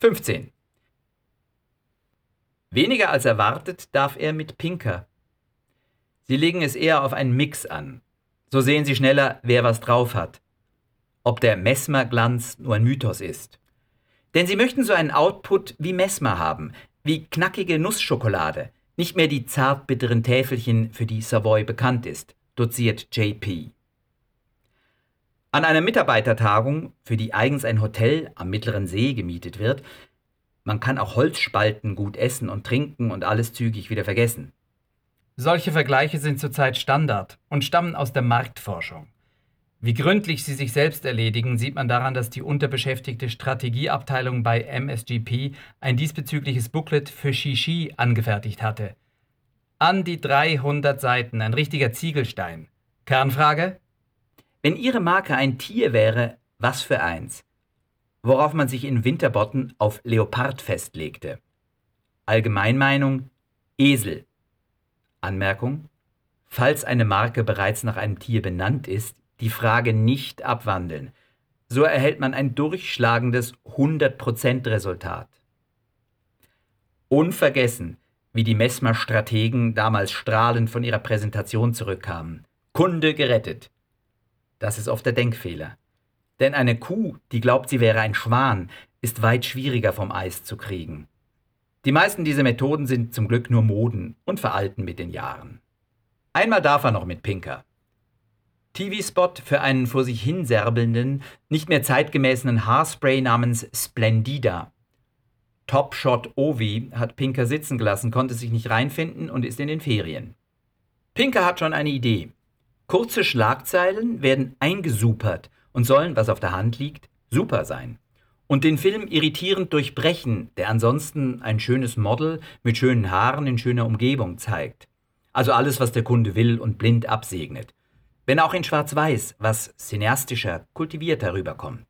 15. Weniger als erwartet darf er mit Pinker. Sie legen es eher auf einen Mix an. So sehen Sie schneller, wer was drauf hat. Ob der Messmer-Glanz nur ein Mythos ist. Denn Sie möchten so einen Output wie Messmer haben, wie knackige Nussschokolade, nicht mehr die zartbitteren Täfelchen, für die Savoy bekannt ist, doziert JP. An einer Mitarbeitertagung, für die eigens ein Hotel am Mittleren See gemietet wird, man kann auch Holzspalten gut essen und trinken und alles zügig wieder vergessen. Solche Vergleiche sind zurzeit Standard und stammen aus der Marktforschung. Wie gründlich sie sich selbst erledigen, sieht man daran, dass die unterbeschäftigte Strategieabteilung bei MSGP ein diesbezügliches Booklet für Shishi angefertigt hatte. An die 300 Seiten, ein richtiger Ziegelstein. Kernfrage? Wenn Ihre Marke ein Tier wäre, was für eins? Worauf man sich in Winterbotten auf Leopard festlegte. Allgemeinmeinung Esel. Anmerkung Falls eine Marke bereits nach einem Tier benannt ist, die Frage nicht abwandeln. So erhält man ein durchschlagendes 100% Resultat. Unvergessen, wie die Messmer-Strategen damals strahlend von ihrer Präsentation zurückkamen. Kunde gerettet. Das ist oft der Denkfehler. Denn eine Kuh, die glaubt, sie wäre ein Schwan, ist weit schwieriger vom Eis zu kriegen. Die meisten dieser Methoden sind zum Glück nur Moden und veralten mit den Jahren. Einmal darf er noch mit Pinker. TV-Spot für einen vor sich hinserbelnden, nicht mehr zeitgemäßen Haarspray namens Splendida. Top Shot Ovi hat Pinker sitzen gelassen, konnte sich nicht reinfinden und ist in den Ferien. Pinker hat schon eine Idee. Kurze Schlagzeilen werden eingesupert und sollen, was auf der Hand liegt, super sein. Und den Film irritierend durchbrechen, der ansonsten ein schönes Model mit schönen Haaren in schöner Umgebung zeigt. Also alles, was der Kunde will und blind absegnet. Wenn auch in Schwarz-Weiß, was cineastischer, kultivierter rüberkommt.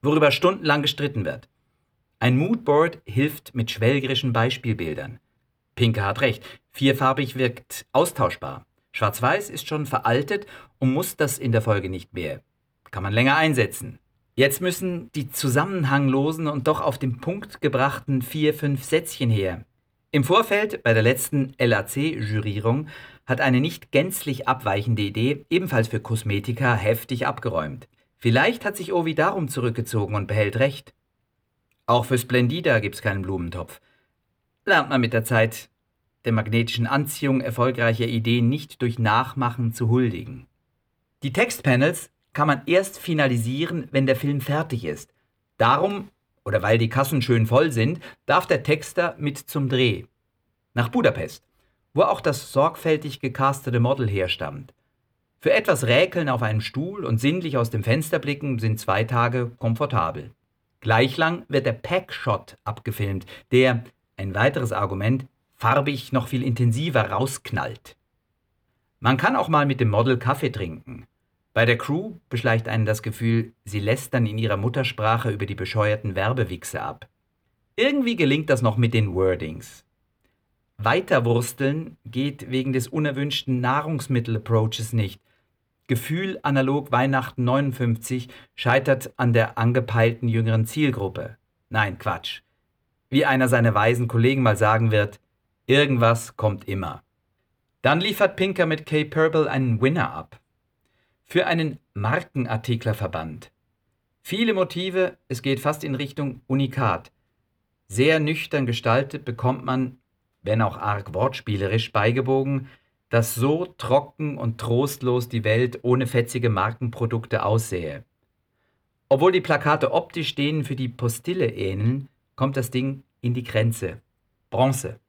Worüber stundenlang gestritten wird. Ein Moodboard hilft mit schwelgerischen Beispielbildern. Pinker hat recht, vierfarbig wirkt austauschbar. Schwarz-Weiß ist schon veraltet und muss das in der Folge nicht mehr. Kann man länger einsetzen. Jetzt müssen die zusammenhanglosen und doch auf den Punkt gebrachten vier, fünf Sätzchen her. Im Vorfeld bei der letzten LAC-Jurierung hat eine nicht gänzlich abweichende Idee, ebenfalls für Kosmetika, heftig abgeräumt. Vielleicht hat sich Ovi darum zurückgezogen und behält recht. Auch für Splendida gibt's keinen Blumentopf. Lernt man mit der Zeit der magnetischen Anziehung erfolgreicher Ideen nicht durch Nachmachen zu huldigen. Die Textpanels kann man erst finalisieren, wenn der Film fertig ist. Darum, oder weil die Kassen schön voll sind, darf der Texter mit zum Dreh. Nach Budapest, wo auch das sorgfältig gecastete Model herstammt. Für etwas Räkeln auf einem Stuhl und sinnlich aus dem Fenster blicken sind zwei Tage komfortabel. Gleich lang wird der Packshot abgefilmt, der, ein weiteres Argument, farbig noch viel intensiver rausknallt. Man kann auch mal mit dem Model Kaffee trinken. Bei der Crew beschleicht einen das Gefühl, sie lästern in ihrer Muttersprache über die bescheuerten Werbewichse ab. Irgendwie gelingt das noch mit den Wordings. Weiterwursteln geht wegen des unerwünschten Nahrungsmittel-Approaches nicht. Gefühl analog Weihnachten 59 scheitert an der angepeilten jüngeren Zielgruppe. Nein, Quatsch. Wie einer seiner weisen Kollegen mal sagen wird, Irgendwas kommt immer. Dann liefert Pinker mit Kay Purple einen Winner ab. Für einen Markenartiklerverband. Viele Motive, es geht fast in Richtung Unikat. Sehr nüchtern gestaltet bekommt man, wenn auch arg wortspielerisch beigebogen, dass so trocken und trostlos die Welt ohne fetzige Markenprodukte aussähe. Obwohl die Plakate optisch denen für die Postille ähneln, kommt das Ding in die Grenze. Bronze.